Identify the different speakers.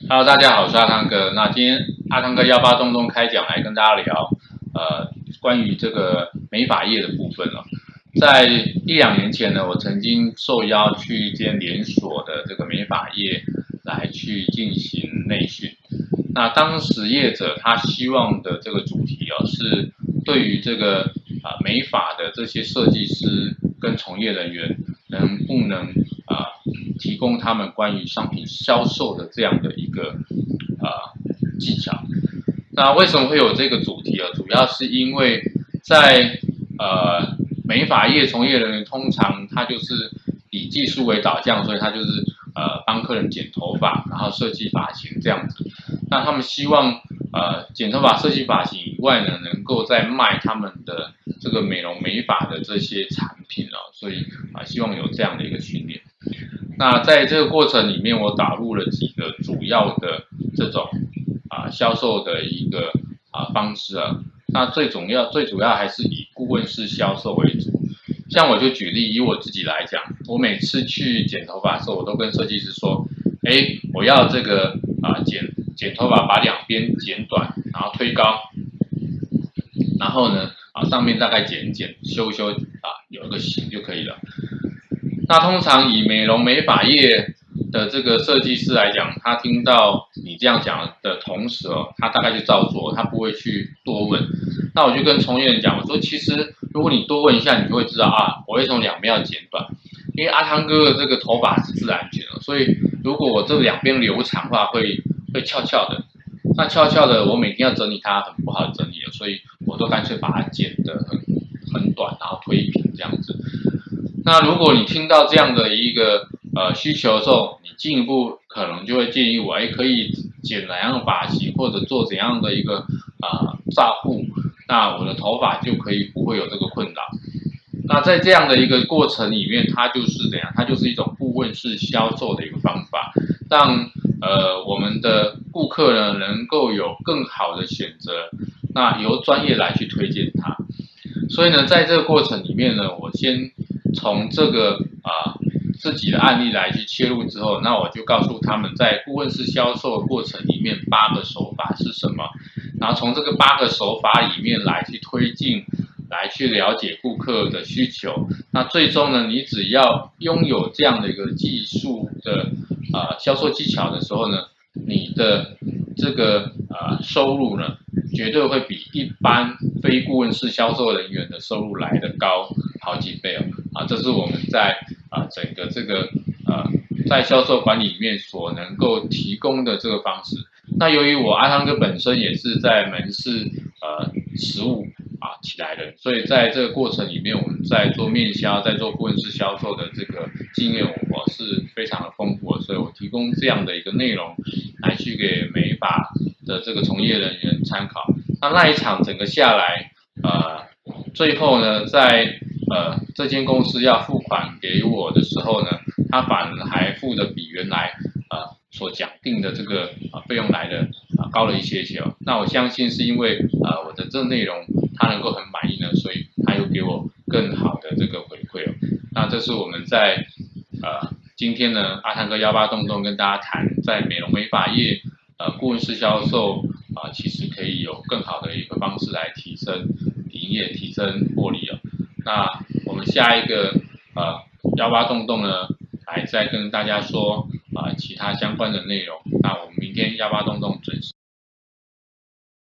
Speaker 1: Hello，大家好，我是阿汤哥。那今天阿汤哥幺八洞洞开讲来跟大家聊，呃，关于这个美发业的部分了。在一两年前呢，我曾经受邀去一间连锁的这个美发业来去进行内训。那当时业者他希望的这个主题哦，是对于这个啊美发的这些设计师跟从业人员能不能啊。提供他们关于商品销售的这样的一个啊、呃、技巧。那为什么会有这个主题啊？主要是因为在呃美发业从业人员通常他就是以技术为导向，所以他就是呃帮客人剪头发，然后设计发型这样子。那他们希望呃剪头发设计发型以外呢，能够再卖他们的这个美容美发的这些产品啊，所以啊希望有这样的一个训练。那在这个过程里面，我打入了几个主要的这种啊销售的一个啊方式啊。那最重要、最主要还是以顾问式销售为主。像我就举例，以我自己来讲，我每次去剪头发的时候，我都跟设计师说：“哎，我要这个啊剪剪头发，把两边剪短，然后推高，然后呢啊上面大概剪一剪、修修啊，有一个型就可以了。”那通常以美容美发业的这个设计师来讲，他听到你这样讲的同时哦，他大概就照做，他不会去多问。那我就跟从业人讲，我说其实如果你多问一下，你就会知道啊，我为什么两边要剪短？因为阿汤哥的这个头发是自然卷的，所以如果我这两边留长的话会，会会翘翘的。那翘翘的，我每天要整理它，很不好整理的，所以我都干脆把它剪得很很短，然后推平这样子。那如果你听到这样的一个呃需求的时候，你进一步可能就会建议我，哎，可以剪哪样发型，或者做怎样的一个啊照护，那我的头发就可以不会有这个困扰。那在这样的一个过程里面，它就是怎样？它就是一种顾问式销售的一个方法，让呃我们的顾客呢能够有更好的选择，那由专业来去推荐他。所以呢，在这个过程里面呢，我先。从这个啊自己的案例来去切入之后，那我就告诉他们，在顾问式销售的过程里面，八个手法是什么？然后从这个八个手法里面来去推进，来去了解顾客的需求。那最终呢，你只要拥有这样的一个技术的啊销售技巧的时候呢，你的这个啊收入呢，绝对会比一般非顾问式销售人员的收入来的高好几倍哦。啊，这是我们在啊整个这个呃在销售管理里面所能够提供的这个方式。那由于我阿汤哥本身也是在门市呃实物啊起来的，所以在这个过程里面，我们在做面销、在做顾问式销售的这个经验，我是非常的丰富，所以我提供这样的一个内容来去给美发的这个从业人员参考。那那一场整个下来，呃，最后呢，在呃，这间公司要付款给我的时候呢，他反而还付的比原来呃所讲定的这个呃费用来的啊高了一些些哦。那我相信是因为啊我的这内容他能够很满意呢，所以他又给我更好的这个回馈哦。那这是我们在呃今天呢阿汤哥幺八洞洞跟大家谈，在美容美发业呃顾问式销售啊，其实可以有更好的一个方式来提升营业、提升获利哦。那我们下一个呃幺八洞洞呢，还再跟大家说啊、呃、其他相关的内容。那我们明天幺八洞洞准时。